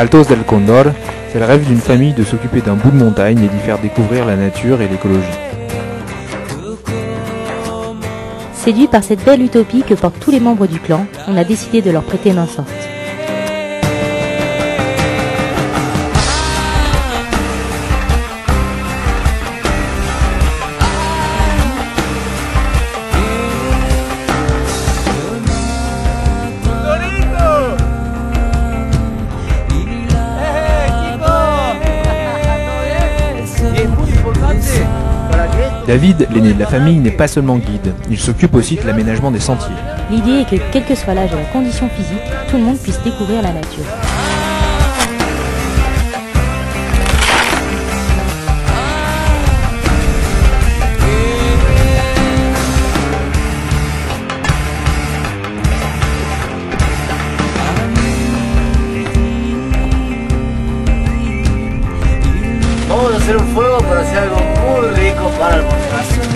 Altos del Condor, c'est le rêve d'une famille de s'occuper d'un bout de montagne et d'y faire découvrir la nature et l'écologie. Séduit par cette belle utopie que portent tous les membres du clan, on a décidé de leur prêter main forte. David, l'aîné de la famille, n'est pas seulement guide, il s'occupe aussi de l'aménagement des sentiers. L'idée est que, quel que soit l'âge et la condition physique, tout le monde puisse découvrir la nature. Vamos a hacer un fuego para hacer algo muy rico para almorzar.